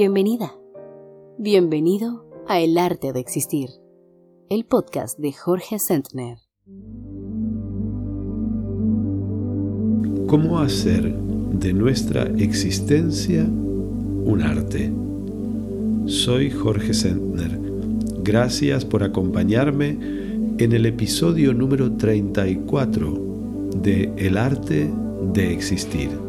Bienvenida. Bienvenido a El Arte de Existir, el podcast de Jorge Sentner. ¿Cómo hacer de nuestra existencia un arte? Soy Jorge Sentner. Gracias por acompañarme en el episodio número 34 de El Arte de Existir.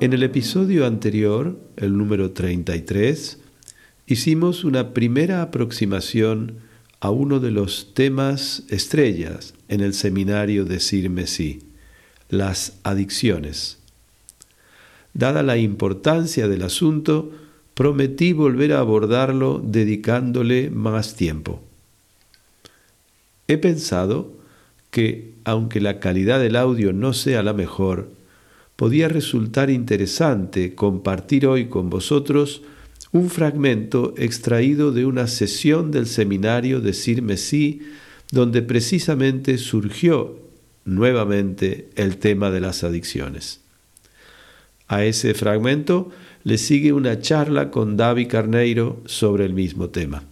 En el episodio anterior, el número 33, hicimos una primera aproximación a uno de los temas estrellas en el seminario de Sir Messi, las adicciones. Dada la importancia del asunto, prometí volver a abordarlo dedicándole más tiempo. He pensado que, aunque la calidad del audio no sea la mejor, podía resultar interesante compartir hoy con vosotros un fragmento extraído de una sesión del seminario de Sir Messi, donde precisamente surgió nuevamente el tema de las adicciones. A ese fragmento le sigue una charla con David Carneiro sobre el mismo tema.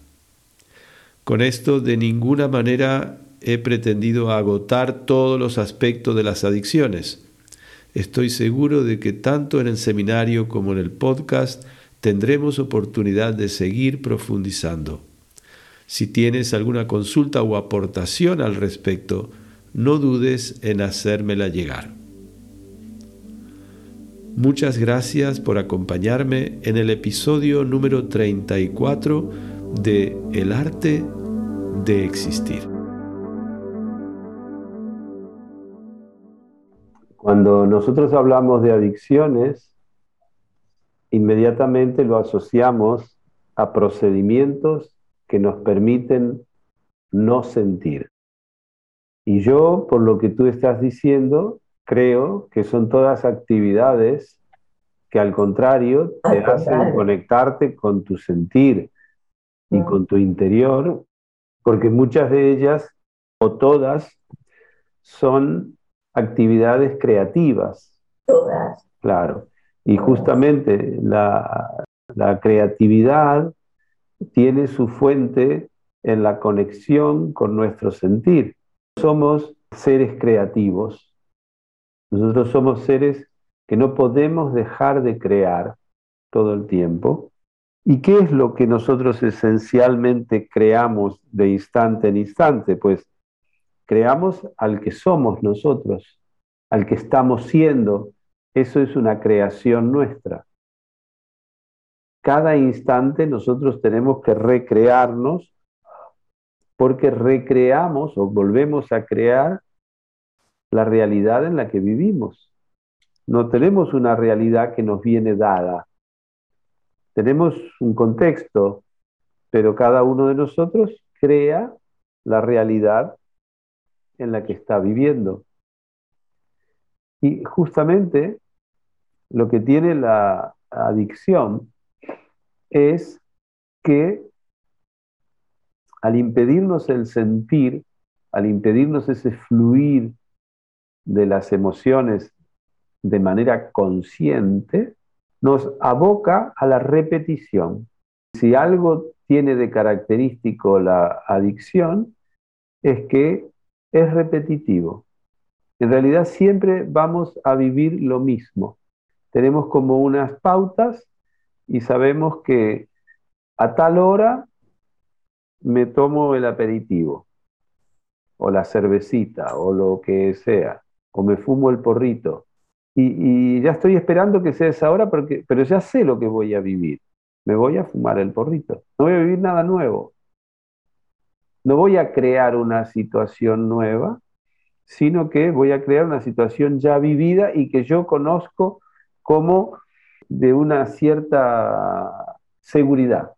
Con esto de ninguna manera he pretendido agotar todos los aspectos de las adicciones, Estoy seguro de que tanto en el seminario como en el podcast tendremos oportunidad de seguir profundizando. Si tienes alguna consulta o aportación al respecto, no dudes en hacérmela llegar. Muchas gracias por acompañarme en el episodio número 34 de El arte de existir. Cuando nosotros hablamos de adicciones, inmediatamente lo asociamos a procedimientos que nos permiten no sentir. Y yo, por lo que tú estás diciendo, creo que son todas actividades que al contrario te hacen conectarte con tu sentir y con tu interior, porque muchas de ellas o todas son actividades creativas. Todas. Claro. Y justamente la, creatividad tiene su fuente en la conexión con nuestro sentir. Somos seres creativos. Nosotros somos seres que no podemos dejar de crear todo el tiempo. ¿Y qué es lo que nosotros esencialmente creamos de instante en instante? Pues creamos al que somos nosotros, al que estamos siendo. Eso es una creación nuestra. Cada instante nosotros tenemos que recrearnos porque recreamos o volvemos a crear la realidad en la que vivimos. No tenemos una realidad que nos viene dada. Tenemos un contexto, pero cada uno de nosotros crea la realidad en la que está viviendo. Y justamente lo que tiene la adicción es que al impedirnos el sentir, al impedirnos ese fluir de las emociones de manera consciente, nos aboca a la repetición. Si algo tiene de característico la adicción, es que es repetitivo. En realidad siempre vamos a vivir lo mismo. Tenemos como unas pautas y sabemos que a tal hora me tomo el aperitivo o la cervecita o lo que sea, o me fumo el porrito. Y, ya estoy esperando que sea esa hora, porque, pero ya sé lo que voy a vivir. Me voy a fumar el porrito. No voy a vivir nada nuevo. No voy a crear una situación nueva, sino que voy a crear una situación ya vivida y que yo conozco como de una cierta seguridad.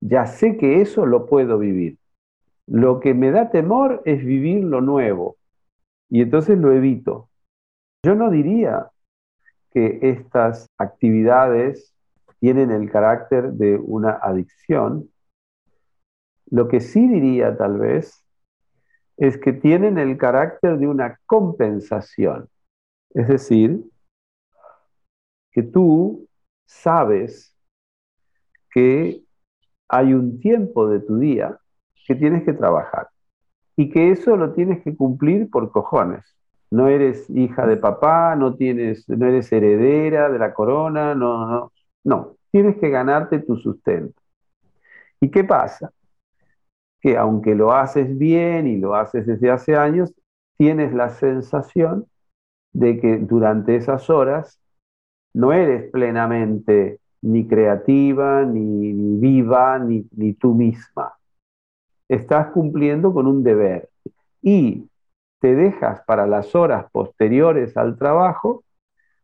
Ya sé que eso lo puedo vivir. Lo que me da temor es vivir lo nuevo y entonces lo evito. Yo no diría que estas actividades tienen el carácter de una adicción, lo que sí diría tal vez es que tienen el carácter de una compensación. Es decir, que tú sabes que hay un tiempo de tu día que tienes que trabajar y que eso lo tienes que cumplir por cojones. No eres hija de papá, no, tienes, no eres heredera de la corona, no, no, no, tienes que ganarte tu sustento. ¿Y qué pasa? Que aunque lo haces bien y lo haces desde hace años, tienes la sensación de que durante esas horas no eres plenamente ni creativa, ni, viva, ni, ni tú misma. Estás cumpliendo con un deber y te dejas para las horas posteriores al trabajo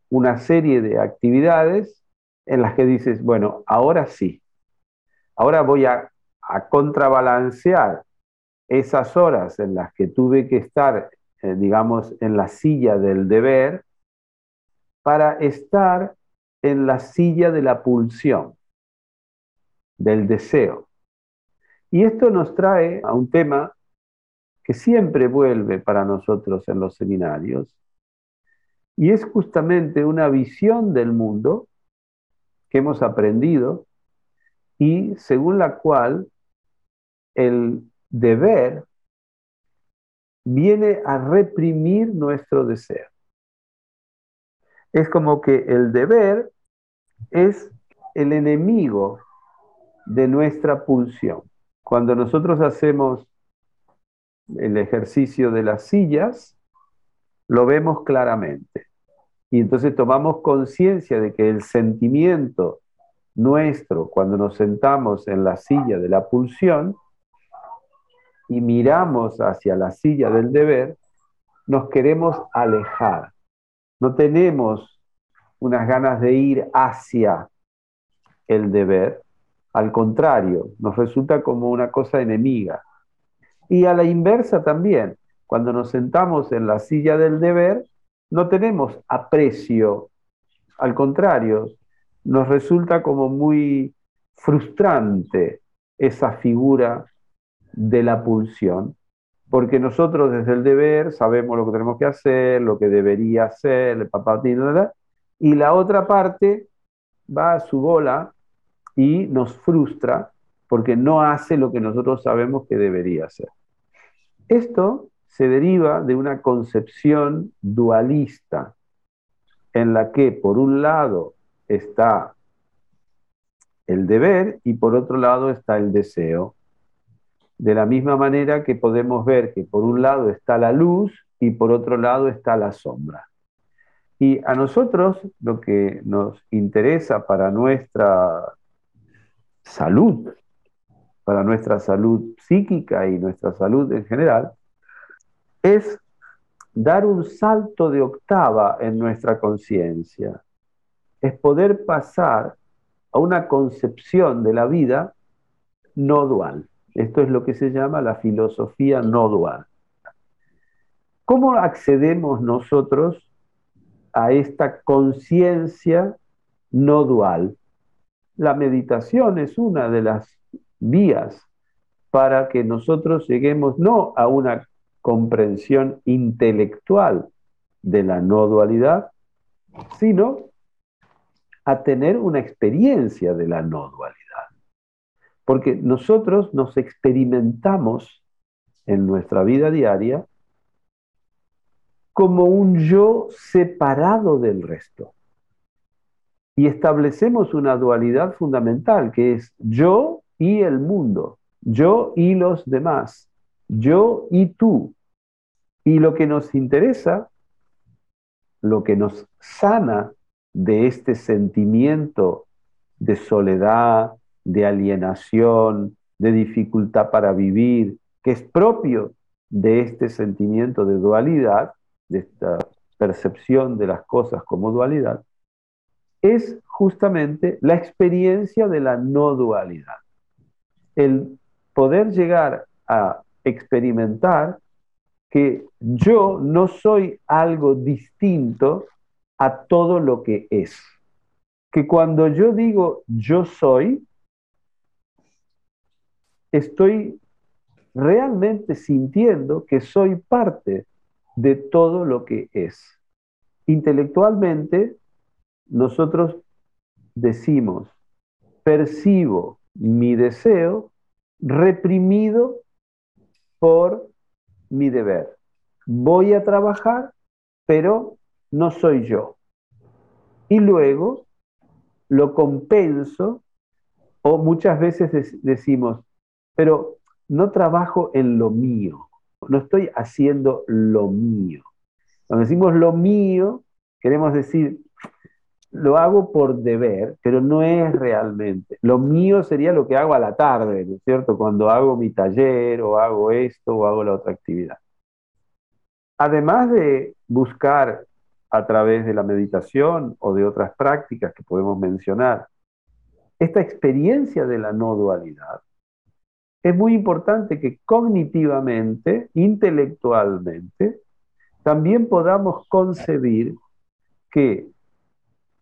una serie de actividades en las que dices, bueno, ahora sí, ahora voy a, a contrabalancear esas horas en las que tuve que estar, eh, digamos, en la silla del deber, para estar en la silla de la pulsión, del deseo. Y esto nos trae a un tema que siempre vuelve para nosotros en los seminarios, y es justamente una visión del mundo que hemos aprendido y según la cual el deber viene a reprimir nuestro deseo. Es como que el deber es el enemigo de nuestra pulsión. Cuando nosotros hacemos el ejercicio de las sillas, lo vemos claramente. Y entonces tomamos conciencia de que el sentimiento nuestro, cuando nos sentamos en la silla de la pulsión y miramos hacia la silla del deber, nos queremos alejar. No tenemos unas ganas de ir hacia el deber, al contrario, nos resulta como una cosa enemiga. Y a la inversa también, cuando nos sentamos en la silla del deber, no tenemos aprecio, al contrario, nos resulta como muy frustrante esa figura de la pulsión, porque nosotros desde el deber sabemos lo que tenemos que hacer, lo que debería hacer, el papá, y la otra parte va a su bola y nos frustra porque no hace lo que nosotros sabemos que debería hacer. Esto se deriva de una concepción dualista en la que por un lado está el deber y por otro lado está el deseo. De la misma manera que podemos ver que por un lado está la luz y por otro lado está la sombra. Y a nosotros lo que nos interesa para nuestra salud, para nuestra salud psíquica y nuestra salud en general, es dar un salto de octava en nuestra conciencia, es poder pasar a una concepción de la vida no dual. Esto es lo que se llama la filosofía no dual. ¿Cómo accedemos nosotros a esta conciencia no dual? La meditación es una de las vías para que nosotros lleguemos no a una comprensión intelectual de la no dualidad, sino a tener una experiencia de la no dualidad. Porque nosotros nos experimentamos en nuestra vida diaria como un yo separado del resto. Y establecemos una dualidad fundamental que es yo y el mundo, yo y los demás, yo y tú. Y lo que nos interesa, lo que nos sana de este sentimiento de soledad, de alienación, de dificultad para vivir, que es propio de este sentimiento de dualidad, de esta percepción de las cosas como dualidad, es justamente la experiencia de la no dualidad. El poder llegar a experimentar que yo no soy algo distinto a todo lo que es. Que cuando yo digo yo soy, estoy realmente sintiendo que soy parte de todo lo que es. Intelectualmente nosotros decimos, percibo mi deseo reprimido por mi deber. Voy a trabajar, pero no soy yo. Y luego lo compenso o muchas veces decimos, pero no trabajo en lo mío, no estoy haciendo lo mío. Cuando decimos lo mío, queremos decir, lo hago por deber, pero no es realmente. Lo mío sería lo que hago a la tarde, ¿no es cierto? Cuando hago mi taller o hago esto o hago la otra actividad. Además de buscar a través de la meditación o de otras prácticas que podemos mencionar, esta experiencia de la no dualidad, es muy importante que cognitivamente, intelectualmente, también podamos concebir que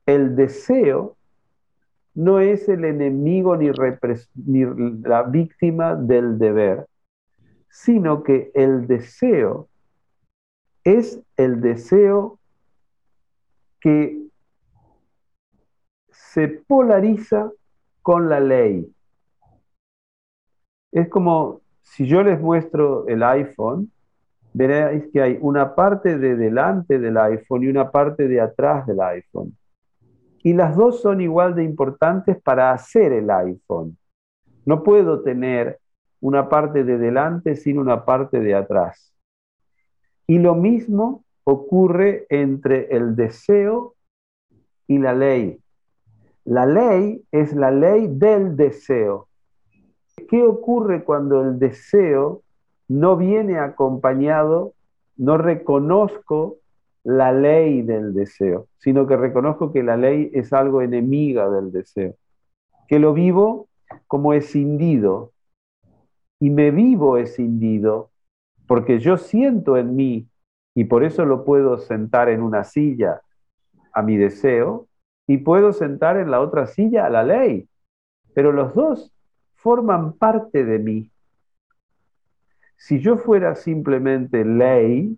el deseo no es el enemigo ni, la víctima del deber, sino que el deseo es el deseo que se polariza con la ley. Es como si yo les muestro el iPhone, veréis que hay una parte de delante del iPhone y una parte de atrás del iPhone y las dos son igual de importantes para hacer el iPhone. No puedo tener una parte de delante sin una parte de atrás. Y lo mismo ocurre entre el deseo y la ley. La ley es la ley del deseo. ¿Qué ocurre cuando el deseo no viene acompañado, no reconozco la ley del deseo, sino que reconozco que la ley es algo enemiga del deseo, que lo vivo como escindido y me vivo escindido porque yo siento en mí y por eso lo puedo sentar en una silla a mi deseo y puedo sentar en la otra silla a la ley, pero los dos forman parte de mí. Si yo fuera simplemente ley,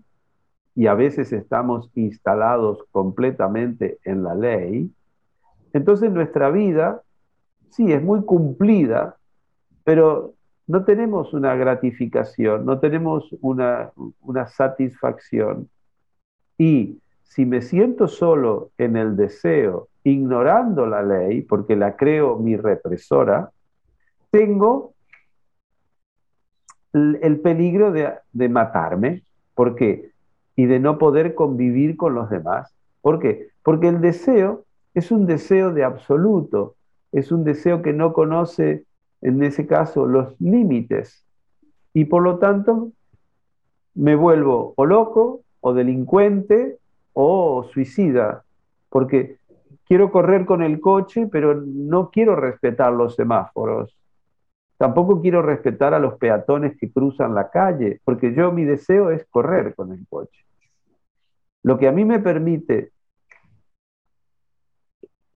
y a veces estamos instalados completamente en la ley, entonces nuestra vida, sí, es muy cumplida, pero no tenemos una gratificación, no tenemos una, una satisfacción. Y si me siento solo en el deseo, ignorando la ley, porque la creo mi represora, tengo el peligro de, matarme, porque y de no poder convivir con los demás. ¿Por qué? Porque el deseo es un deseo de absoluto, es un deseo que no conoce, en ese caso, los límites. Y por lo tanto, me vuelvo o loco, o delincuente, o suicida, porque quiero correr con el coche, pero no quiero respetar los semáforos. Tampoco quiero respetar a los peatones que cruzan la calle, porque yo mi deseo es correr con el coche. Lo que a mí me permite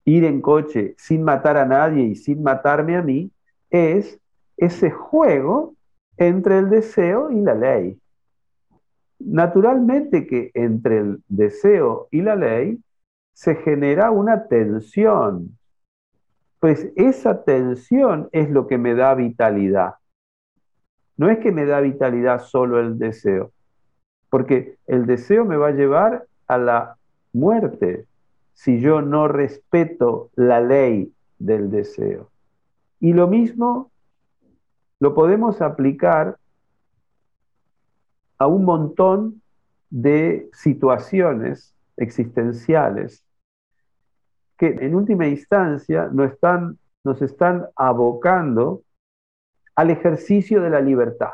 ir en coche sin matar a nadie y sin matarme a mí es ese juego entre el deseo y la ley. Naturalmente que entre el deseo y la ley se genera una tensión, pues esa tensión es lo que me da vitalidad. No es que me da vitalidad solo el deseo, porque el deseo me va a llevar a la muerte si yo no respeto la ley del deseo. Y lo mismo lo podemos aplicar a un montón de situaciones existenciales que en última instancia nos están, nos están abocando al ejercicio de la libertad.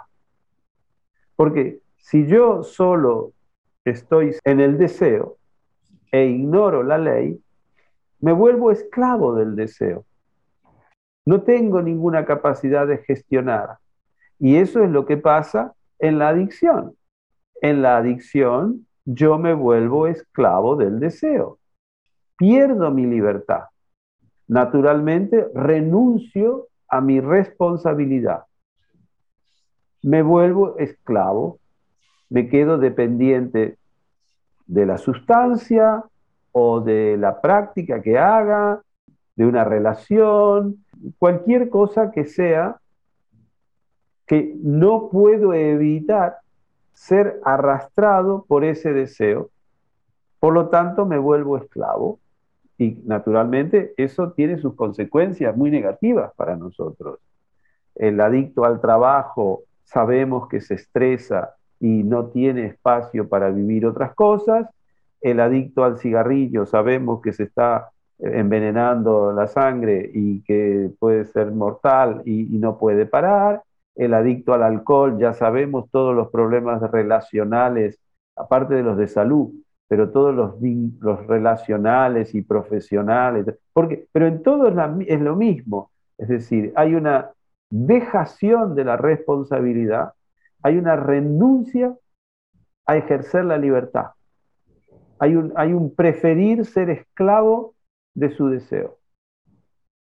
Porque si yo solo estoy en el deseo e ignoro la ley, me vuelvo esclavo del deseo. No tengo ninguna capacidad de gestionar. Y eso es lo que pasa en la adicción. En la adicción yo me vuelvo esclavo del deseo. Pierdo mi libertad. Naturalmente renuncio a mi responsabilidad. Me vuelvo esclavo me quedo dependiente de la sustancia o de la práctica que haga, de una relación, cualquier cosa que sea que no puedo evitar ser arrastrado por ese deseo. Por lo tanto, me vuelvo esclavo y naturalmente eso tiene sus consecuencias muy negativas para nosotros. El adicto al trabajo sabemos que se estresa y no tiene espacio para vivir otras cosas. El adicto al cigarrillo sabemos que se está envenenando la sangre y que puede ser mortal y, y no puede parar el adicto al alcohol, ya sabemos todos los problemas relacionales, aparte de los de salud, pero todos los, los relacionales y profesionales, porque, pero en todo es, es lo mismo, es decir, hay una dejación de la responsabilidad, hay una renuncia a ejercer la libertad, hay un, hay un preferir ser esclavo de su deseo,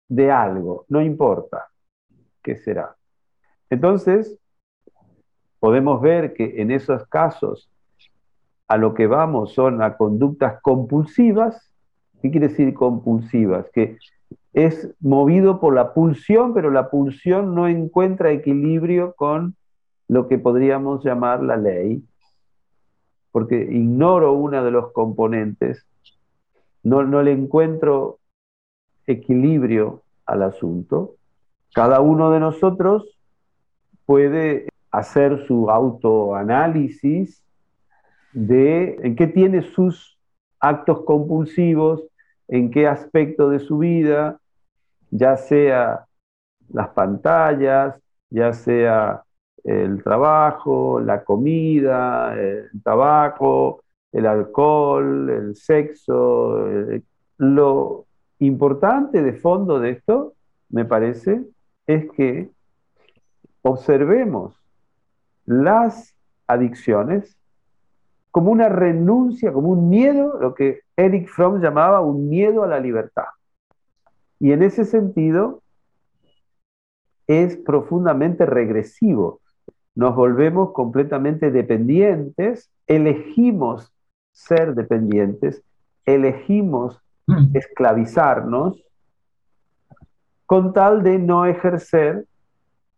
de algo, no importa qué será. Entonces, podemos ver que en esos casos a lo que vamos son a conductas compulsivas. ¿Qué quiere decir compulsivas? Que es movido por la pulsión, pero la pulsión no encuentra equilibrio con lo que podríamos llamar la ley, porque ignoro uno de los componentes, no, no le encuentro equilibrio al asunto. Cada uno de nosotros puede hacer su autoanálisis de en qué tiene sus actos compulsivos, en qué aspecto de su vida, ya sea las pantallas, ya sea el trabajo, la comida, el tabaco, el alcohol, el sexo. Lo importante de fondo de esto, me parece, es que observemos las adicciones como una renuncia, como un miedo, lo que Eric Fromm llamaba un miedo a la libertad. Y en ese sentido es profundamente regresivo. Nos volvemos completamente dependientes, elegimos ser dependientes, elegimos mm. esclavizarnos con tal de no ejercer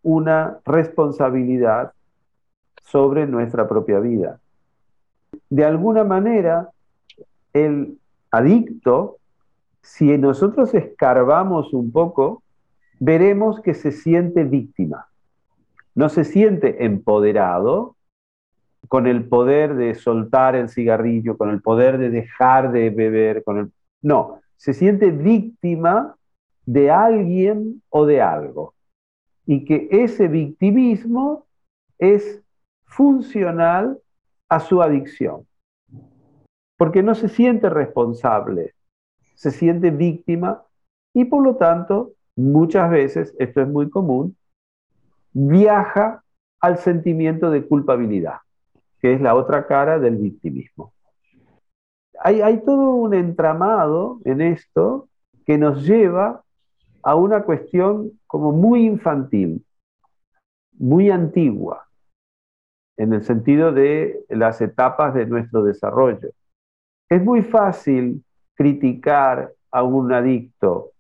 una responsabilidad sobre nuestra propia vida. De alguna manera, el adicto, si nosotros escarbamos un poco, veremos que se siente víctima. No se siente empoderado con el poder de soltar el cigarrillo, con el poder de dejar de beber, con el... No, se siente víctima de alguien o de algo y que ese victimismo es funcional a su adicción, porque no se siente responsable, se siente víctima y por lo tanto muchas veces, esto es muy común, viaja al sentimiento de culpabilidad, que es la otra cara del victimismo. Hay, todo un entramado en esto que nos lleva a una cuestión como muy infantil, muy antigua, en el sentido de las etapas de nuestro desarrollo. Es muy fácil criticar a un adicto,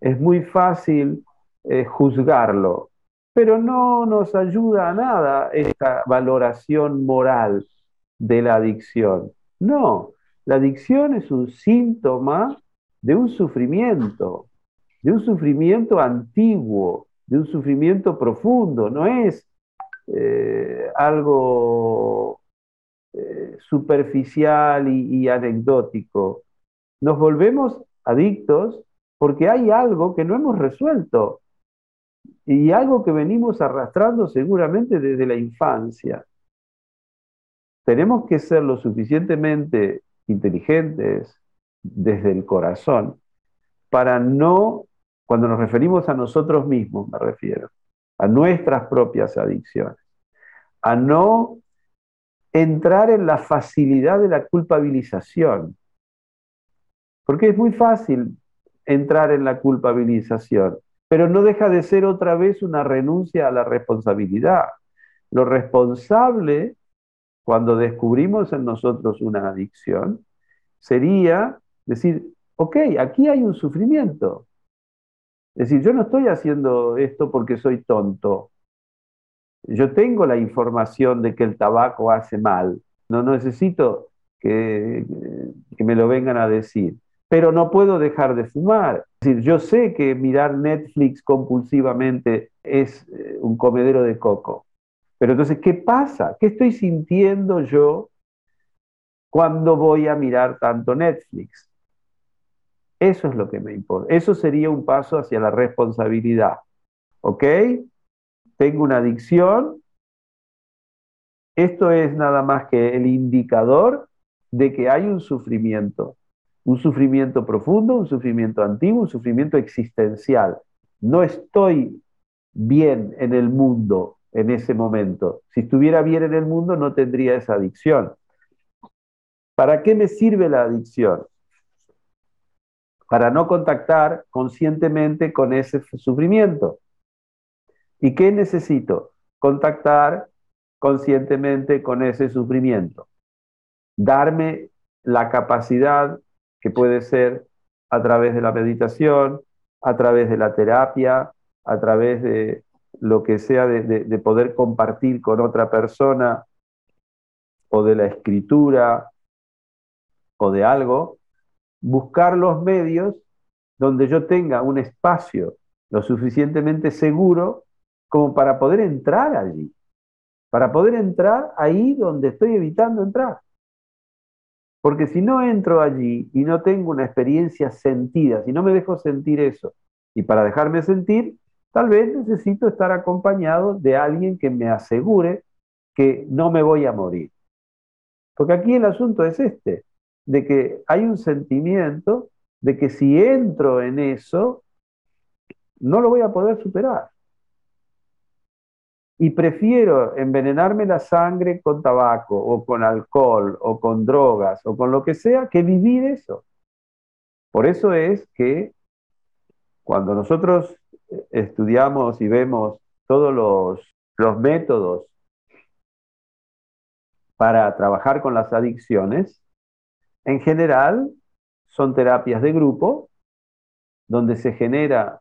es muy fácil eh, juzgarlo, pero no nos ayuda a nada esta valoración moral de la adicción. No, la adicción es un síntoma de un sufrimiento, de un sufrimiento antiguo, de un sufrimiento profundo, no es eh, algo eh, superficial y, anecdótico. Nos volvemos adictos porque hay algo que no hemos resuelto y algo que venimos arrastrando seguramente desde la infancia. Tenemos que ser lo suficientemente inteligentes desde el corazón para no cuando nos referimos a nosotros mismos, me refiero, a nuestras propias adicciones, a no entrar en la facilidad de la culpabilización. Porque es muy fácil entrar en la culpabilización, pero no deja de ser otra vez una renuncia a la responsabilidad. Lo responsable, cuando descubrimos en nosotros una adicción, sería Decir, ok, aquí hay un sufrimiento. Es decir, yo no estoy haciendo esto porque soy tonto. Yo tengo la información de que el tabaco hace mal. No necesito que, que me lo vengan a decir. Pero no puedo dejar de fumar. Es decir, yo sé que mirar Netflix compulsivamente es eh, un comedero de coco. Pero entonces, ¿qué pasa? ¿Qué estoy sintiendo yo cuando voy a mirar tanto Netflix? Eso es lo que me importa. Eso sería un paso hacia la responsabilidad. ¿Ok? Tengo una adicción. Esto es nada más que el indicador de que hay un sufrimiento. Un sufrimiento profundo, un sufrimiento antiguo, un sufrimiento existencial. No estoy bien en el mundo en ese momento. Si estuviera bien en el mundo no tendría esa adicción. ¿Para qué me sirve la adicción? Para no contactar conscientemente con ese sufrimiento. ¿Y qué necesito? Contactar conscientemente con ese sufrimiento. Darme la capacidad que puede ser a través de la meditación, a través de la terapia, a través de lo que sea de, poder compartir con otra persona o de la escritura o de algo, buscar los medios donde yo tenga un espacio lo suficientemente seguro como para poder entrar allí, para poder entrar ahí donde estoy evitando entrar. Porque si no entro allí y no tengo una experiencia sentida, si no me dejo sentir eso, y para dejarme sentir, Tal vez necesito estar acompañado de alguien que me asegure que no me voy a morir. Porque aquí el asunto es este, de que hay un sentimiento de que si entro en eso, no lo voy a poder superar. Y prefiero envenenarme la sangre con tabaco o con alcohol o con drogas o con lo que sea que vivir eso. Por eso es que cuando nosotros estudiamos y vemos todos los, métodos para trabajar con las adicciones, en general son terapias de grupo donde se genera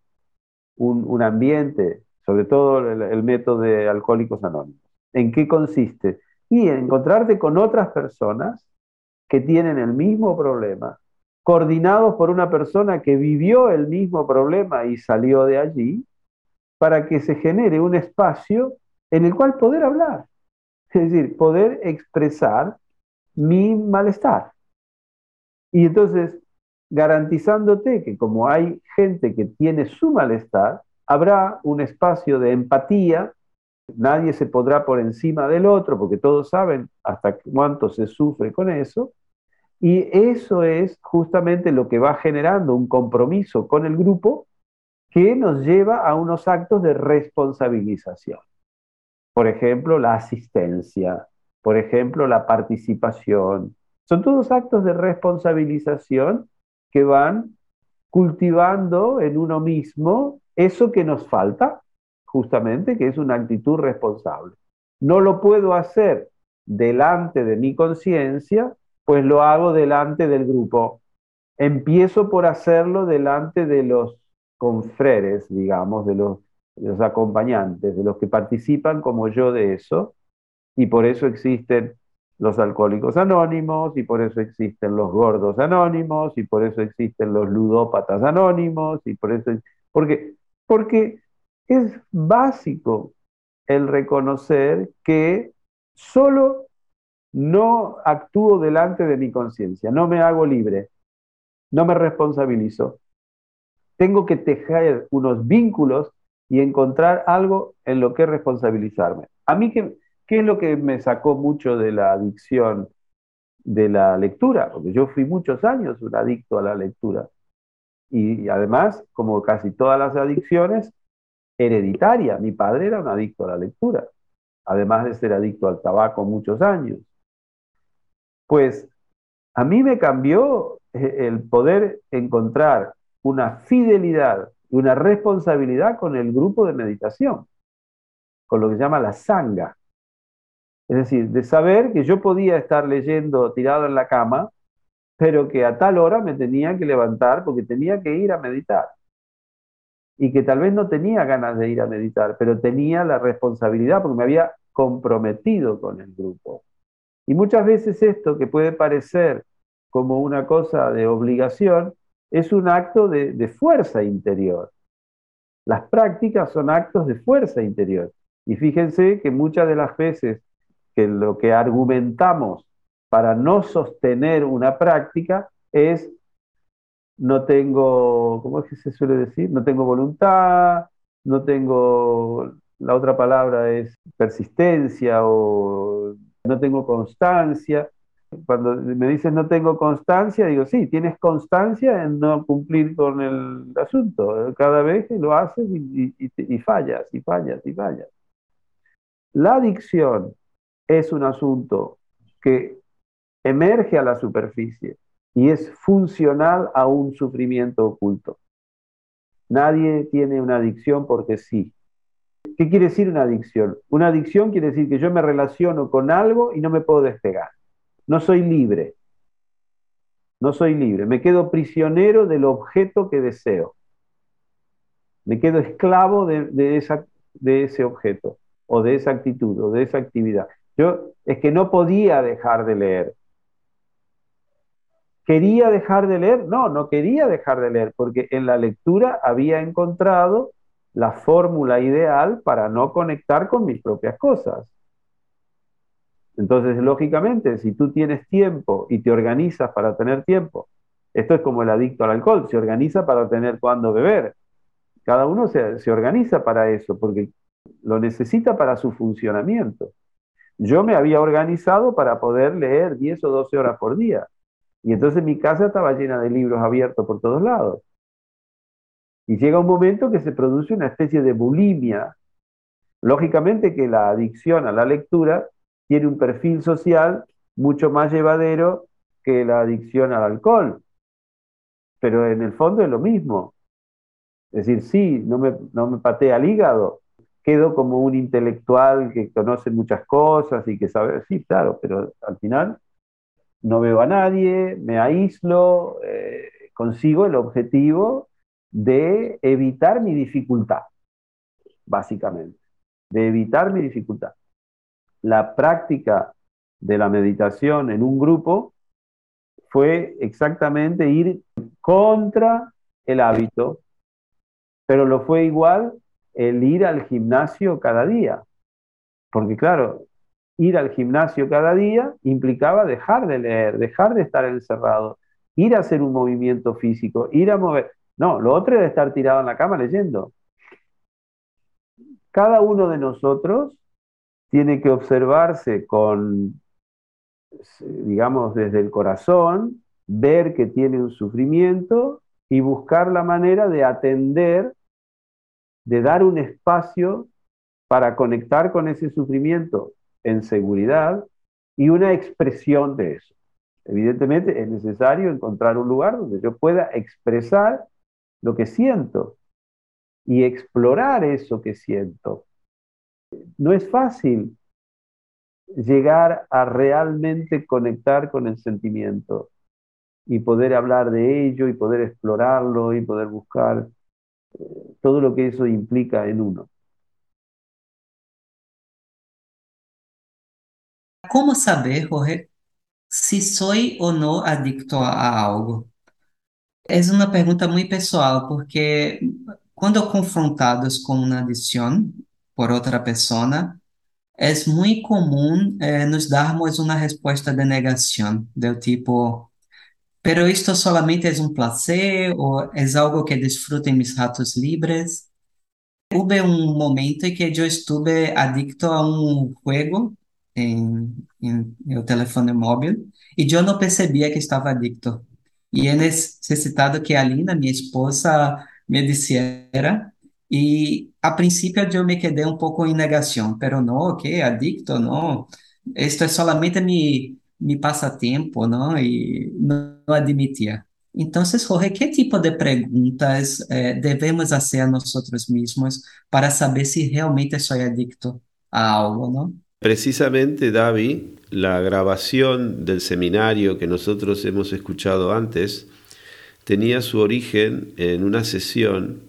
un, ambiente, sobre todo el, método de Alcohólicos Anónimos. ¿En qué consiste? Y en encontrarte con otras personas que tienen el mismo problema, coordinados por una persona que vivió el mismo problema y salió de allí, para que se genere un espacio en el cual poder hablar, es decir, poder expresar mi malestar. Y entonces, garantizándote que como hay gente que tiene su malestar, habrá un espacio de empatía, nadie se podrá por encima del otro, porque todos saben hasta cuánto se sufre con eso, y eso es justamente lo que va generando un compromiso con el grupo que nos lleva a unos actos de responsabilización. Por ejemplo, la asistencia, por ejemplo, la participación. Son todos actos de responsabilización que van cultivando en uno mismo eso que nos falta, justamente, que es una actitud responsable. No lo puedo hacer delante de mi conciencia pues lo hago delante del grupo. Empiezo por hacerlo delante de los confreres, digamos, de los, los acompañantes, de los que participan como yo de eso, y por eso existen los alcohólicos anónimos, y por eso existen los gordos anónimos, y por eso existen los ludópatas anónimos, y por eso... Porque, porque es básico el reconocer que solo no actúo delante de mi conciencia, no me hago libre, no me responsabilizo. Tengo que tejer unos vínculos y encontrar algo en lo que responsabilizarme. A mí, ¿qué, qué es lo que me sacó mucho de la adicción de la lectura? Porque yo fui muchos años un adicto a la lectura. Y, además, como casi todas las adicciones, hereditaria. Mi padre era un adicto a la lectura, además de ser adicto al tabaco muchos años pues a mí me cambió eh, el poder encontrar una fidelidad y una responsabilidad con el grupo de meditación, con lo que se llama la sanga. Es decir, de saber que yo podía estar leyendo tirado en la cama, pero que a tal hora me tenía que levantar porque tenía que ir a meditar. Y que tal vez no tenía ganas de ir a meditar, pero tenía la responsabilidad porque me había comprometido con el grupo. Y muchas veces esto que puede parecer como una cosa de obligación, es un acto de, de fuerza interior. Las prácticas son actos de fuerza interior. Y fíjense que muchas de las veces que lo que argumentamos para no sostener una práctica es no tengo, ¿cómo es que se suele decir? No tengo voluntad, no tengo, la otra palabra es persistencia o no tengo constancia. Cuando me dices no tengo constancia, digo, sí, tienes constancia en no cumplir con el asunto. Cada vez que lo haces y, fallas, y fallas, y fallas. La adicción es un asunto que emerge a la superficie y es funcional a un sufrimiento oculto. Nadie tiene una adicción porque sí. ¿Qué quiere decir una adicción? Una adicción quiere decir que yo me relaciono con algo y no me puedo despegar. No soy libre. No soy libre. Me quedo prisionero del objeto que deseo. Me quedo esclavo de, de ese objeto o de esa actitud o de esa actividad. Yo es que no podía dejar de leer. ¿Quería dejar de leer? No, no quería dejar de leer, porque en la lectura había encontrado la fórmula ideal para no conectar con mis propias cosas. Entonces, lógicamente, si tú tienes tiempo y te organizas para tener tiempo, esto es como el adicto al alcohol, se organiza para tener cuándo beber. Cada uno se, se organiza para eso, porque lo necesita para su funcionamiento. Yo me había organizado para poder leer 10 o 12 horas por día. Y entonces mi casa estaba llena de libros abiertos por todos lados. Y llega un momento que se produce una especie de bulimia. Lógicamente que la adicción a la lectura tiene un perfil social mucho más llevadero que la adicción al alcohol. Pero en el fondo es lo mismo. Es decir, sí, no me, no me patea el hígado, quedo como un intelectual que conoce muchas cosas y que sabe, sí, claro, pero al final no veo a nadie, me aíslo, eh, consigo el objetivo de evitar mi dificultad, básicamente, de evitar mi dificultad. La práctica de la meditación en un grupo fue exactamente ir contra el hábito, pero lo fue igual el ir al gimnasio cada día. Porque claro, ir al gimnasio cada día implicaba dejar de leer, dejar de estar encerrado, ir a hacer un movimiento físico, ir a mover. No, lo otro era estar tirado en la cama leyendo. Cada uno de nosotros tiene que observarse con, digamos, desde el corazón, ver que tiene un sufrimiento y buscar la manera de atender de dar un espacio para conectar con ese sufrimiento en seguridad y una expresión de eso. Evidentemente es necesario encontrar un lugar donde yo pueda expresar lo que siento y explorar eso que siento. No es fácil llegar a realmente conectar con el sentimiento y poder hablar de ello y poder explorarlo y poder buscar todo lo que eso implica en uno. ¿Cómo saber, Jorge, si soy o no adicto a algo? Es una pregunta muy pessoal, porque cuando confrontados con una adicción por otra persona, es muy común eh, nos darmos una respuesta de negación, del tipo, Pero isto solamente é um placer ou é algo que disfruto em mis ratos livres? Houve um momento em que eu estive adicto a um jogo em, em meu telefone móvel e eu não percebia que estava adicto. E é necessitado que a Lina, minha esposa, me dissera e a princípio eu me quedei um pouco em negação, pero não, que adicto, não. Isto é solamente me mi passatempo, não? E não admitia. Então, Jorge, que tipo de perguntas eh, devemos fazer a nós mesmos para saber se realmente sou adicto a algo, não? Precisamente, David, la grabación del seminario que nosotros hemos escuchado antes tenía su origen en una sesión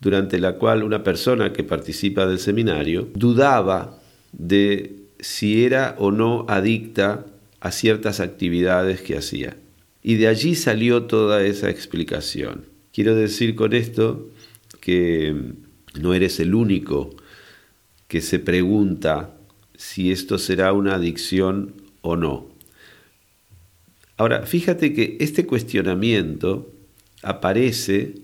durante la cual una persona que participa del seminario dudaba de si era o no adicta a ciertas actividades que hacía. Y de allí salió toda esa explicación. Quiero decir con esto que no eres el único que se pregunta si esto será una adicción o no. Ahora, fíjate que este cuestionamiento aparece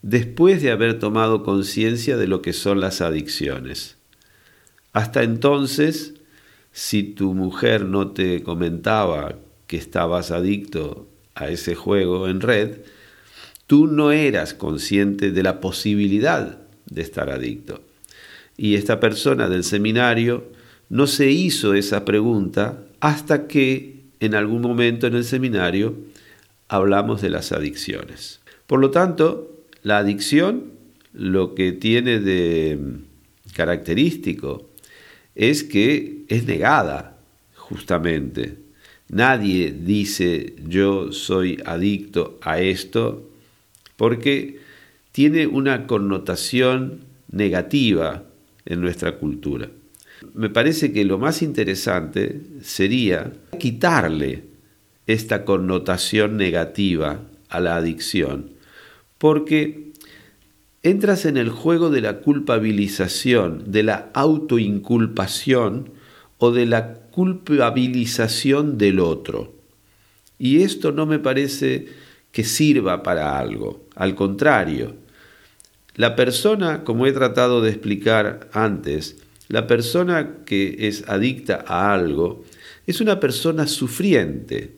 después de haber tomado conciencia de lo que son las adicciones. Hasta entonces, si tu mujer no te comentaba que estabas adicto a ese juego en red, tú no eras consciente de la posibilidad de estar adicto. Y esta persona del seminario no se hizo esa pregunta hasta que en algún momento en el seminario hablamos de las adicciones. Por lo tanto, la adicción lo que tiene de característico es que es negada, justamente. Nadie dice yo soy adicto a esto porque tiene una connotación negativa en nuestra cultura. Me parece que lo más interesante sería quitarle esta connotación negativa a la adicción, porque entras en el juego de la culpabilización, de la autoinculpación o de la culpabilización del otro. Y esto no me parece que sirva para algo, al contrario. La persona, como he tratado de explicar antes, la persona que es adicta a algo es una persona sufriente.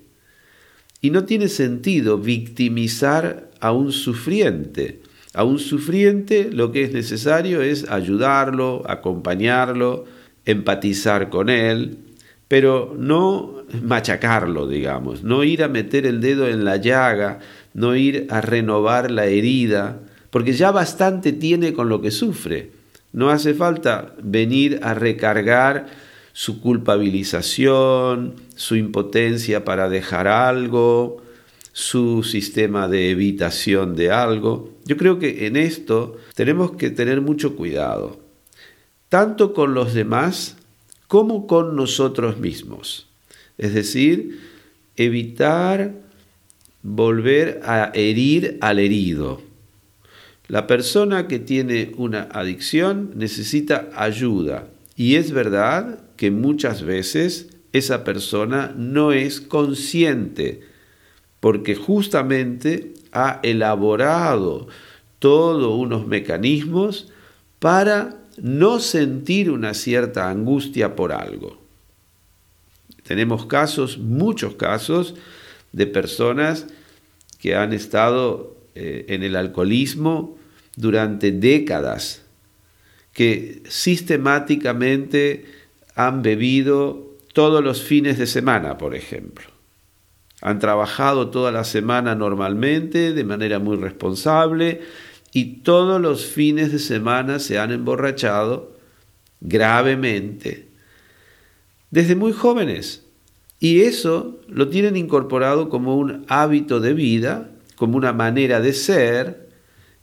Y no tiene sentido victimizar a un sufriente. A un sufriente lo que es necesario es ayudarlo, acompañarlo, empatizar con él, pero no machacarlo, digamos, no ir a meter el dedo en la llaga, no ir a renovar la herida, porque ya bastante tiene con lo que sufre. No hace falta venir a recargar su culpabilización, su impotencia para dejar algo, su sistema de evitación de algo. Yo creo que en esto tenemos que tener mucho cuidado, tanto con los demás como con nosotros mismos. Es decir, evitar volver a herir al herido. La persona que tiene una adicción necesita ayuda y es verdad que muchas veces esa persona no es consciente porque justamente ha elaborado todos unos mecanismos para no sentir una cierta angustia por algo. Tenemos casos, muchos casos, de personas que han estado eh, en el alcoholismo durante décadas, que sistemáticamente han bebido todos los fines de semana, por ejemplo. Han trabajado toda la semana normalmente, de manera muy responsable, y todos los fines de semana se han emborrachado gravemente, desde muy jóvenes. Y eso lo tienen incorporado como un hábito de vida, como una manera de ser,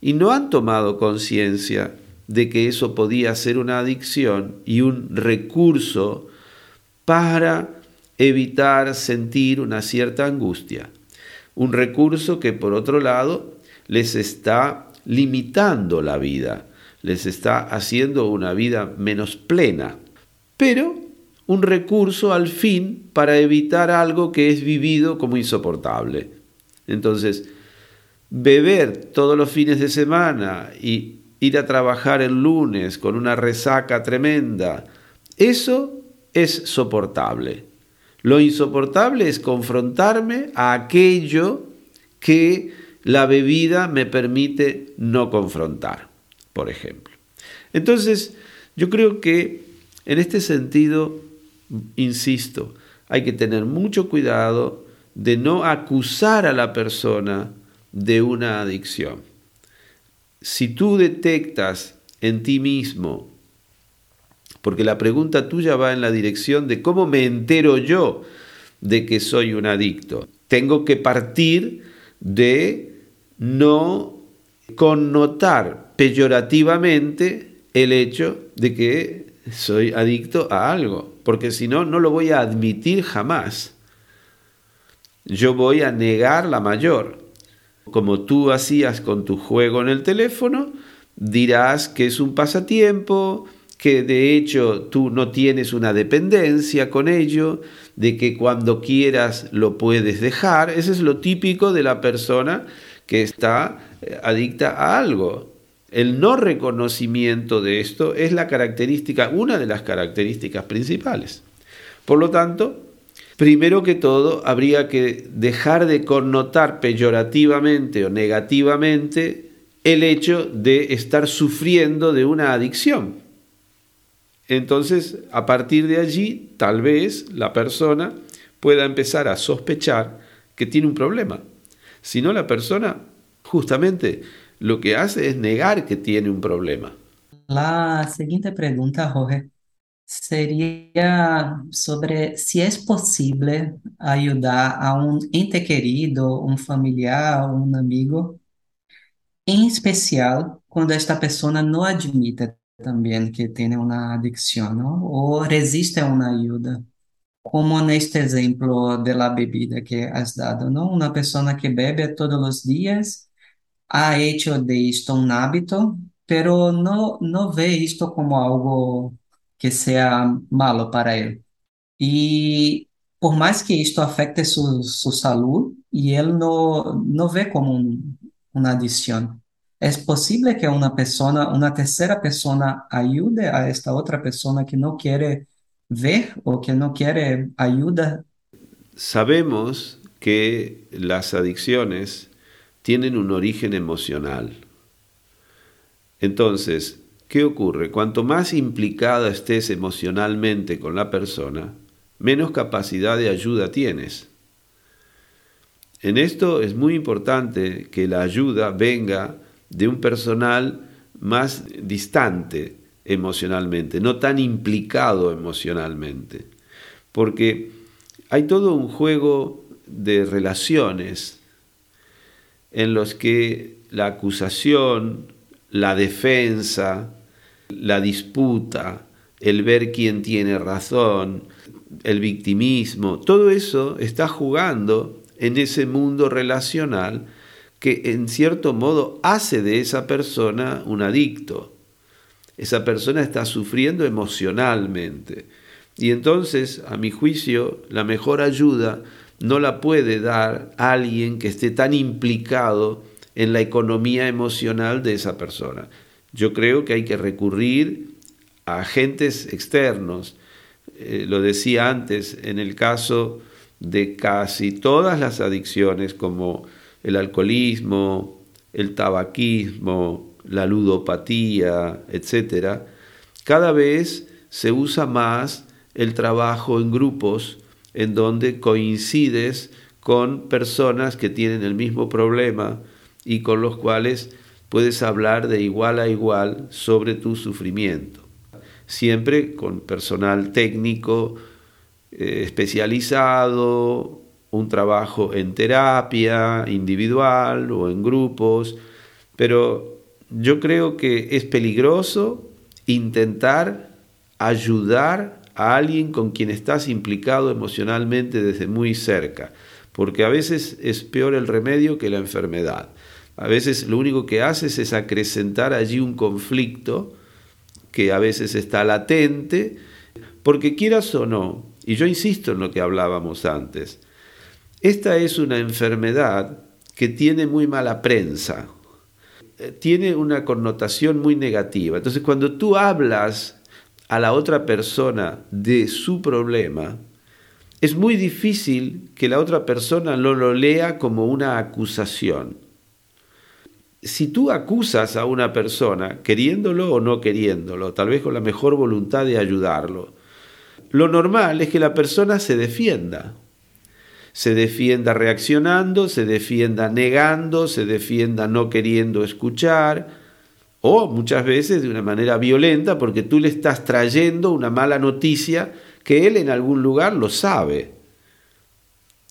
y no han tomado conciencia de que eso podía ser una adicción y un recurso para evitar sentir una cierta angustia. Un recurso que por otro lado les está limitando la vida, les está haciendo una vida menos plena. Pero un recurso al fin para evitar algo que es vivido como insoportable. Entonces, beber todos los fines de semana y ir a trabajar el lunes con una resaca tremenda, eso es soportable. Lo insoportable es confrontarme a aquello que la bebida me permite no confrontar, por ejemplo. Entonces, yo creo que en este sentido insisto, hay que tener mucho cuidado de no acusar a la persona de una adicción. Si tú detectas en ti mismo porque la pregunta tuya va en la dirección de cómo me entero yo de que soy un adicto. Tengo que partir de no connotar peyorativamente el hecho de que soy adicto a algo, porque si no, no lo voy a admitir jamás. Yo voy a negar la mayor. Como tú hacías con tu juego en el teléfono, dirás que es un pasatiempo, que de hecho tú no tienes una dependencia con ello, de que cuando quieras lo puedes dejar. Eso es lo típico de la persona que está eh, adicta a algo. El no reconocimiento de esto es la característica, una de las características principales. Por lo tanto, primero que todo, habría que dejar de connotar peyorativamente o negativamente el hecho de estar sufriendo de una adicción. Entonces, a partir de allí, tal vez la persona pueda empezar a sospechar que tiene un problema. Si no, la persona justamente lo que hace es negar que tiene un problema. La siguiente pregunta, Jorge, sería sobre si es posible ayudar a un ente querido, un familiar, un amigo, en especial cuando esta persona no admite también que tiene una adicción, ¿no? O resiste a una ayuda. Como en este ejemplo de la bebida que has dado, ¿no? Una persona que bebe todos los días ha hecho de esto un hábito, pero no, no ve esto como algo que sea malo para él. Y por más que esto afecte su, su salud, y él no, no ve como una adicción. ¿Es posible que una persona, una tercera persona ayude a esta otra persona que no quiere ver o que no quiere ayuda? Sabemos que las adicciones tienen un origen emocional. Entonces, ¿qué ocurre? Cuanto más implicada estés emocionalmente con la persona, menos capacidad de ayuda tienes. En esto es muy importante que la ayuda venga de un personal más distante emocionalmente, no tan implicado emocionalmente, porque hay todo un juego de relaciones en los que la acusación, la defensa, la disputa, el ver quién tiene razón, el victimismo, todo eso está jugando en ese mundo relacional que en cierto modo hace de esa persona un adicto. Esa persona está sufriendo emocionalmente. Y entonces, a mi juicio, la mejor ayuda no la puede dar alguien que esté tan implicado en la economía emocional de esa persona. Yo creo que hay que recurrir a agentes externos. Eh, lo decía antes, en el caso de casi todas las adicciones como el alcoholismo, el tabaquismo, la ludopatía, etc., cada vez se usa más el trabajo en grupos en donde coincides con personas que tienen el mismo problema y con los cuales puedes hablar de igual a igual sobre tu sufrimiento. Siempre con personal técnico eh, especializado, un trabajo en terapia individual o en grupos, pero yo creo que es peligroso intentar ayudar a alguien con quien estás implicado emocionalmente desde muy cerca, porque a veces es peor el remedio que la enfermedad. A veces lo único que haces es acrecentar allí un conflicto que a veces está latente, porque quieras o no, y yo insisto en lo que hablábamos antes, esta es una enfermedad que tiene muy mala prensa, eh, tiene una connotación muy negativa. Entonces cuando tú hablas a la otra persona de su problema, es muy difícil que la otra persona no lo lea como una acusación. Si tú acusas a una persona, queriéndolo o no queriéndolo, tal vez con la mejor voluntad de ayudarlo, lo normal es que la persona se defienda. Se defienda reaccionando, se defienda negando, se defienda no queriendo escuchar, o muchas veces de una manera violenta porque tú le estás trayendo una mala noticia que él en algún lugar lo sabe.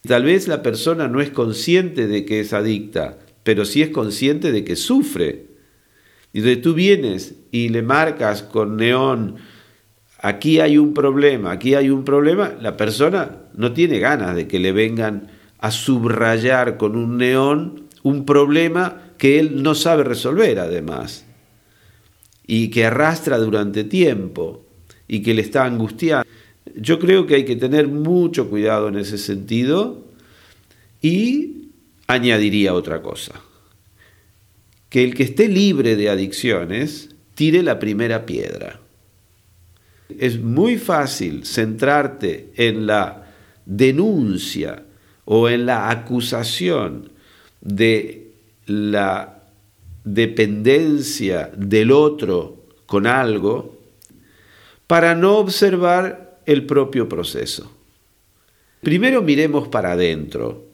Tal vez la persona no es consciente de que es adicta, pero sí es consciente de que sufre. Y de tú vienes y le marcas con neón, aquí hay un problema, aquí hay un problema, la persona no tiene ganas de que le vengan a subrayar con un neón un problema que él no sabe resolver además y que arrastra durante tiempo y que le está angustiando. Yo creo que hay que tener mucho cuidado en ese sentido y añadiría otra cosa, que el que esté libre de adicciones tire la primera piedra. Es muy fácil centrarte en la denuncia o en la acusación de la dependencia del otro con algo para no observar el propio proceso. Primero miremos para adentro.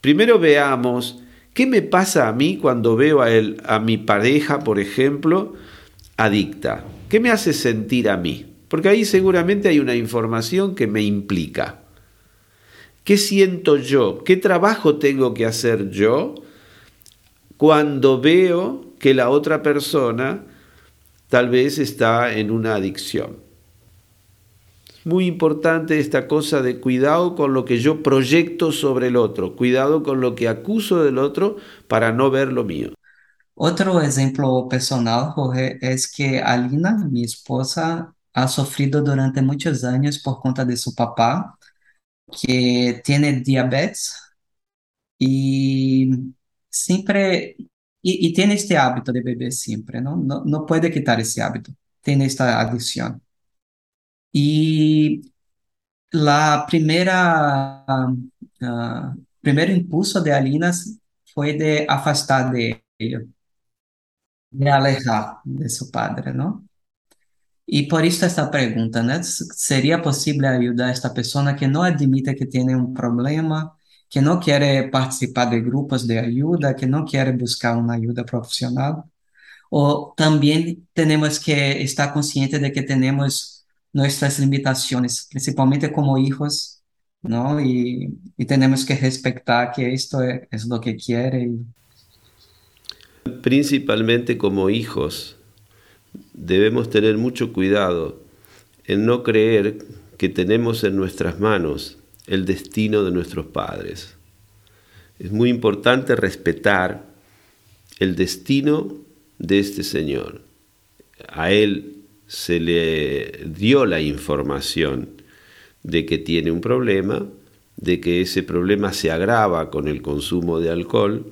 Primero veamos qué me pasa a mí cuando veo a, a mi pareja, por ejemplo, adicta. ¿Qué me hace sentir a mí? Porque ahí seguramente hay una información que me implica. ¿Qué siento yo? ¿Qué trabajo tengo que hacer yo cuando veo que la otra persona tal vez está en una adicción. Muy importante esta cosa de cuidado con lo que yo proyecto sobre el otro, cuidado con lo que acuso del otro para no ver lo mío. Otro ejemplo personal, Jorge, es que Alina, mi esposa, ha sufrido durante muchos años por cuenta de su papá, que tiene diabetes y siempre, y, y, tiene este hábito de beber siempre, ¿no? ¿no? No puede quitar ese hábito, tiene esta adicción. Y la primera, uh, primer impulso de Alinas fue de afastar de ella, de alejar de su padre, ¿no? Y por esto esta pregunta, ¿no? ¿Sería posible ayudar a esta persona que no admite que tiene un problema, que no quiere participar de grupos de ayuda, que no quiere buscar una ayuda profesional. O también tenemos que estar conscientes de que tenemos nuestras limitaciones, principalmente como hijos, ¿no? Y, y tenemos que respetar que esto es, es lo que quiere. Principalmente como hijos, debemos tener mucho cuidado en no creer que tenemos en nuestras manos el destino de nuestros padres. Es muy importante respetar el destino de este Señor. A Él se le dio la información de que tiene un problema, de que ese problema se agrava con el consumo de alcohol,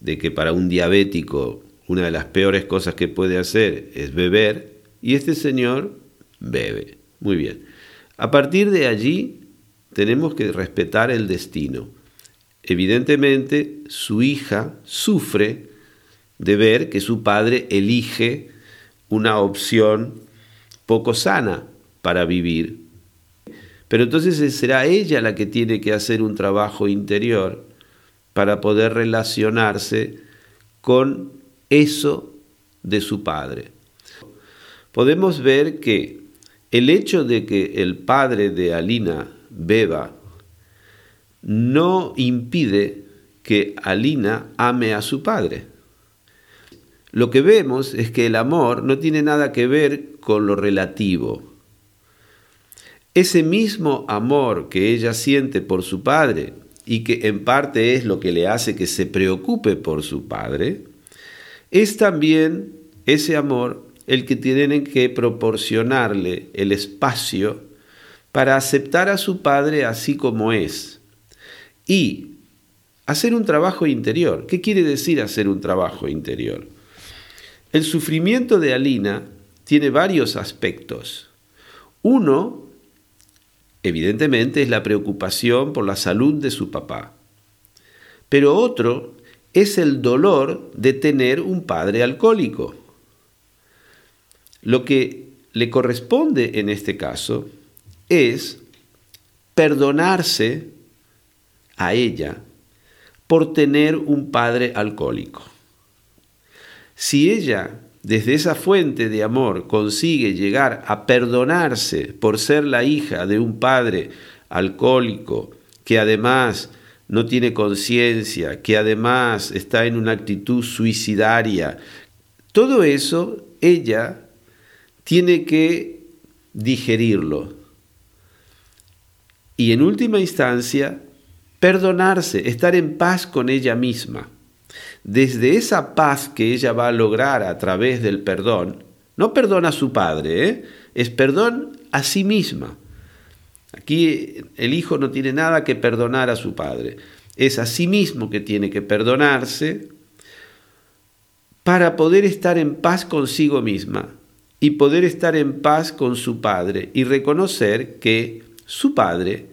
de que para un diabético una de las peores cosas que puede hacer es beber, y este señor bebe. Muy bien. A partir de allí tenemos que respetar el destino. Evidentemente, su hija sufre de ver que su padre elige una opción poco sana para vivir. Pero entonces será ella la que tiene que hacer un trabajo interior para poder relacionarse con eso de su padre. Podemos ver que el hecho de que el padre de Alina beba no impide que Alina ame a su padre. Lo que vemos es que el amor no tiene nada que ver con lo relativo. Ese mismo amor que ella siente por su padre y que en parte es lo que le hace que se preocupe por su padre, es también ese amor el que tienen que proporcionarle el espacio para aceptar a su padre así como es y hacer un trabajo interior. ¿Qué quiere decir hacer un trabajo interior? El sufrimiento de Alina tiene varios aspectos. Uno, evidentemente, es la preocupación por la salud de su papá. Pero otro es el dolor de tener un padre alcohólico. Lo que le corresponde en este caso es perdonarse a ella por tener un padre alcohólico. Si ella, desde esa fuente de amor, consigue llegar a perdonarse por ser la hija de un padre alcohólico, que además no tiene conciencia, que además está en una actitud suicidaria, todo eso ella tiene que digerirlo. Y en última instancia, perdonarse, estar en paz con ella misma. Desde esa paz que ella va a lograr a través del perdón, no perdona a su padre, ¿eh? es perdón a sí misma. Aquí el hijo no tiene nada que perdonar a su padre, es a sí mismo que tiene que perdonarse para poder estar en paz consigo misma y poder estar en paz con su padre y reconocer que su padre,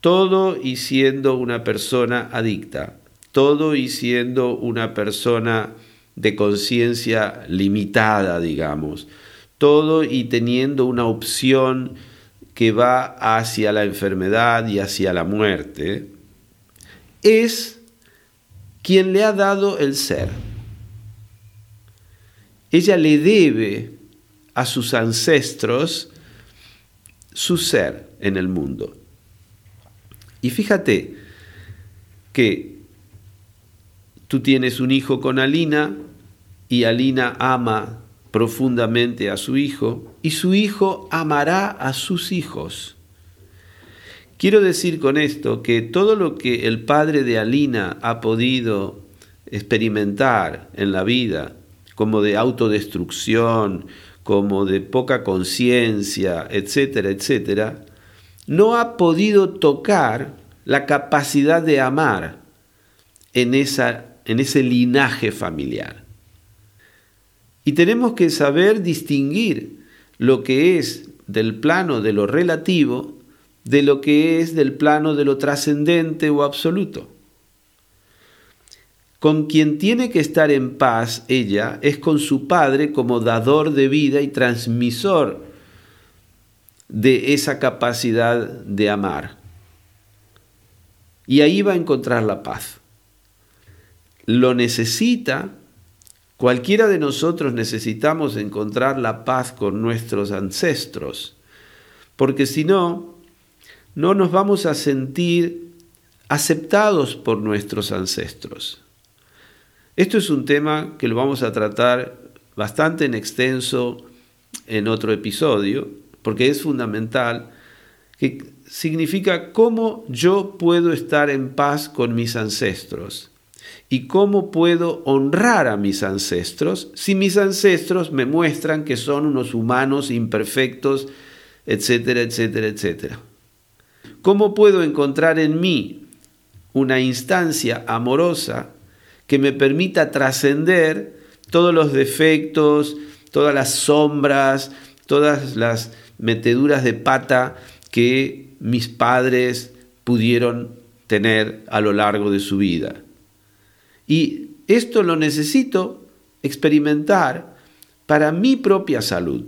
todo y siendo una persona adicta, todo y siendo una persona de conciencia limitada, digamos, todo y teniendo una opción que va hacia la enfermedad y hacia la muerte, es quien le ha dado el ser ella le debe a sus ancestros su ser en el mundo. Y fíjate que tú tienes un hijo con Alina y Alina ama profundamente a su hijo y su hijo amará a sus hijos. Quiero decir con esto que todo lo que el padre de Alina ha podido experimentar en la vida, como de autodestrucción, como de poca conciencia, etcétera, etcétera, no ha podido tocar la capacidad de amar en, esa, en ese linaje familiar. Y tenemos que saber distinguir lo que es del plano de lo relativo de lo que es del plano de lo trascendente o absoluto. Con quien tiene que estar en paz ella es con su padre como dador de vida y transmisor de esa capacidad de amar. Y ahí va a encontrar la paz. Lo necesita, cualquiera de nosotros necesitamos encontrar la paz con nuestros ancestros, porque si no, no nos vamos a sentir aceptados por nuestros ancestros. Esto es un tema que lo vamos a tratar bastante en extenso en otro episodio, porque es fundamental, que significa cómo yo puedo estar en paz con mis ancestros y cómo puedo honrar a mis ancestros si mis ancestros me muestran que son unos humanos imperfectos, etcétera, etcétera, etcétera. ¿Cómo puedo encontrar en mí una instancia amorosa que me permita trascender todos los defectos, todas las sombras, todas las meteduras de pata que mis padres pudieron tener a lo largo de su vida. Y esto lo necesito experimentar para mi propia salud,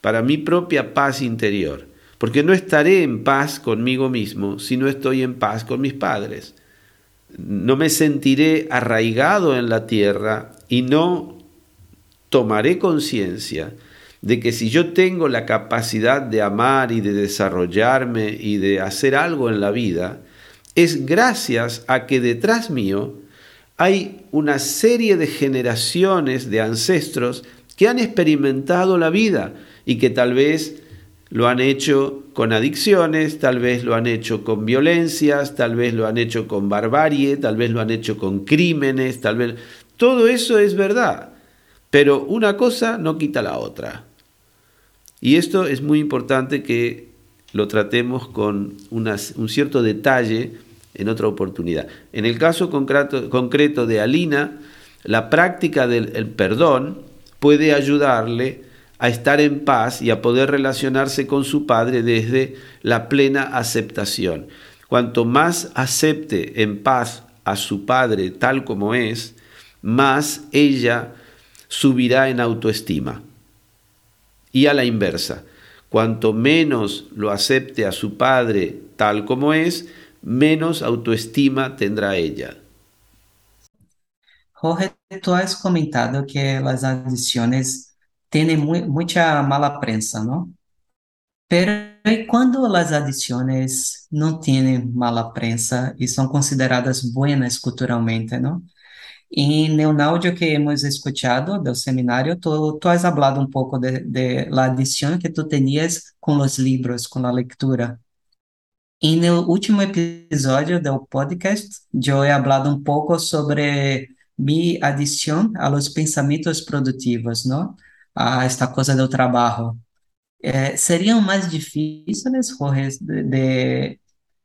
para mi propia paz interior, porque no estaré en paz conmigo mismo si no estoy en paz con mis padres. No me sentiré arraigado en la tierra y no tomaré conciencia de que si yo tengo la capacidad de amar y de desarrollarme y de hacer algo en la vida, es gracias a que detrás mío hay una serie de generaciones de ancestros que han experimentado la vida y que tal vez lo han hecho con adicciones, tal vez lo han hecho con violencias, tal vez lo han hecho con barbarie, tal vez lo han hecho con crímenes, tal vez... Todo eso es verdad, pero una cosa no quita la otra. Y esto es muy importante que lo tratemos con un cierto detalle en otra oportunidad. En el caso concreto, de Alina, la práctica del perdón puede ayudarle a estar en paz y a poder relacionarse con su padre desde la plena aceptación. Cuanto más acepte en paz a su padre tal como es, más ella subirá en autoestima. Y a la inversa, cuanto menos lo acepte a su padre tal como es, menos autoestima tendrá ella. Jorge, tú has comentado que las adiciones tienen mucha mala prensa, ¿no? Pero ¿y cuando las adiciones no tienen mala prensa y son consideradas buenas culturalmente, ¿no? En el audio que hemos escuchado del seminario, tú, tú has hablado un poco de, de la adición que tú tenías con los libros, con la lectura. En el último episodio del podcast, yo he hablado un poco sobre mi adición a los pensamientos productivos, ¿no? A esta cosa del trabajo. Eh, ¿Serían más difíciles, Jorge, de, de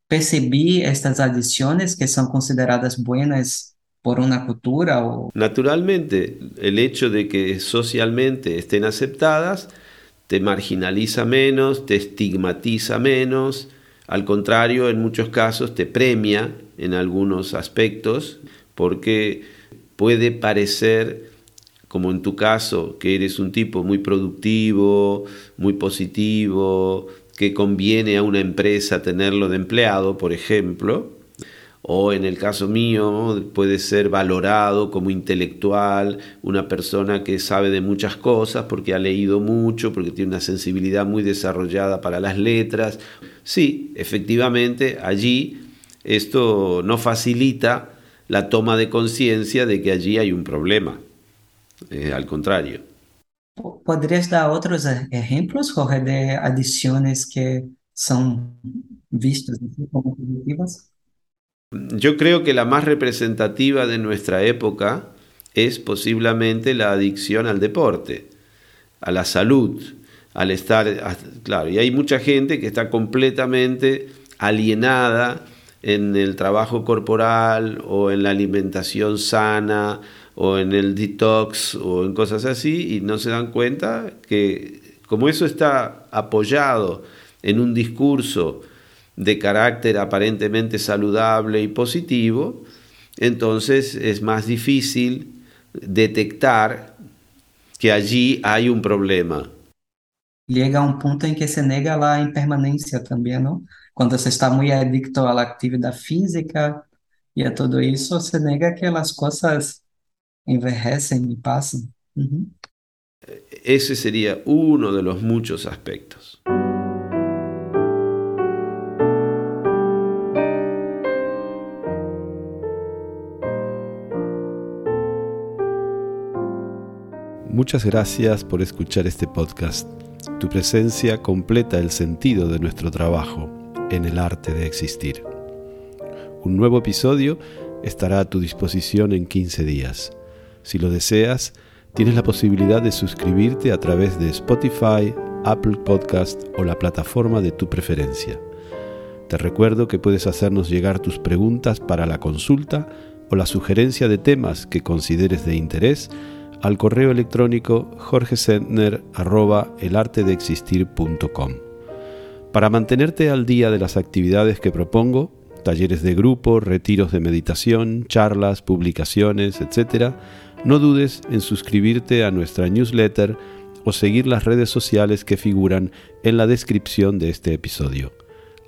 percibir estas adiciones que son consideradas buenas por una cultura? O... Naturalmente, el hecho de que socialmente estén aceptadas te marginaliza menos, te estigmatiza menos, al contrario, en muchos casos te premia en algunos aspectos porque puede parecer, como en tu caso, que eres un tipo muy productivo, muy positivo, que conviene a una empresa tenerlo de empleado, por ejemplo, o en el caso mío puede ser valorado como intelectual, una persona que sabe de muchas cosas porque ha leído mucho, porque tiene una sensibilidad muy desarrollada para las letras. Sí, efectivamente, allí esto no facilita la toma de conciencia de que allí hay un problema. Eh, al contrario. ¿Podrías dar otros e-, ejemplos, Jorge, de adiciones que son vistas como positivas? Yo creo que la más representativa de nuestra época es posiblemente la adicción al deporte, a la salud, al estar, claro, y hay mucha gente que está completamente alienada en el trabajo corporal o en la alimentación sana o en el detox o en cosas así y no se dan cuenta que como eso está apoyado en un discurso de carácter aparentemente saludable y positivo, entonces es más difícil detectar que allí hay un problema. Llega a un punto en que se nega la impermanencia también, ¿no? Cuando se está muy adicto a la actividad física y a todo eso, se nega que las cosas envejecen y pasan. Ese sería uno de los muchos aspectos. Muchas gracias por escuchar este podcast. Tu presencia completa el sentido de nuestro trabajo en el arte de existir. Un nuevo episodio estará a tu disposición en 15 días. Si lo deseas, tienes la posibilidad de suscribirte a través de Spotify, Apple Podcast o la plataforma de tu preferencia. Te recuerdo que puedes hacernos llegar tus preguntas para la consulta o la sugerencia de temas que consideres de interés al correo electrónico jorgesentner.elartedeexistir.com. Para mantenerte al día de las actividades que propongo, talleres de grupo, retiros de meditación, charlas, publicaciones, etc., no dudes en suscribirte a nuestra newsletter o seguir las redes sociales que figuran en la descripción de este episodio.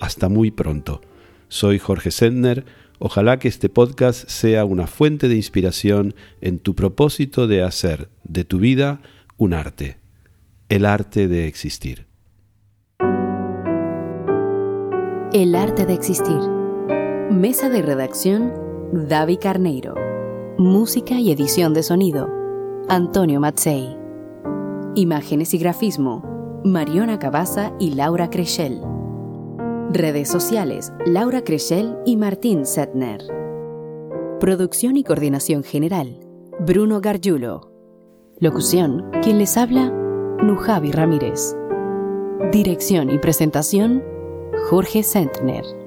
Hasta muy pronto. Soy Jorge Sendner Ojalá que este podcast sea una fuente de inspiración en tu propósito de hacer de tu vida un arte, el arte de existir. El arte de existir. Mesa de redacción, David Carneiro. Música y edición de sonido, Antonio Matzei. Imágenes y grafismo, Mariona Cabaza y Laura Creschel. Redes sociales, Laura Creschel y Martín Setner. Producción y coordinación general, Bruno Gargiulo. Locución, quien les habla, Nujavi Ramírez. Dirección y presentación, Jorge Sentner.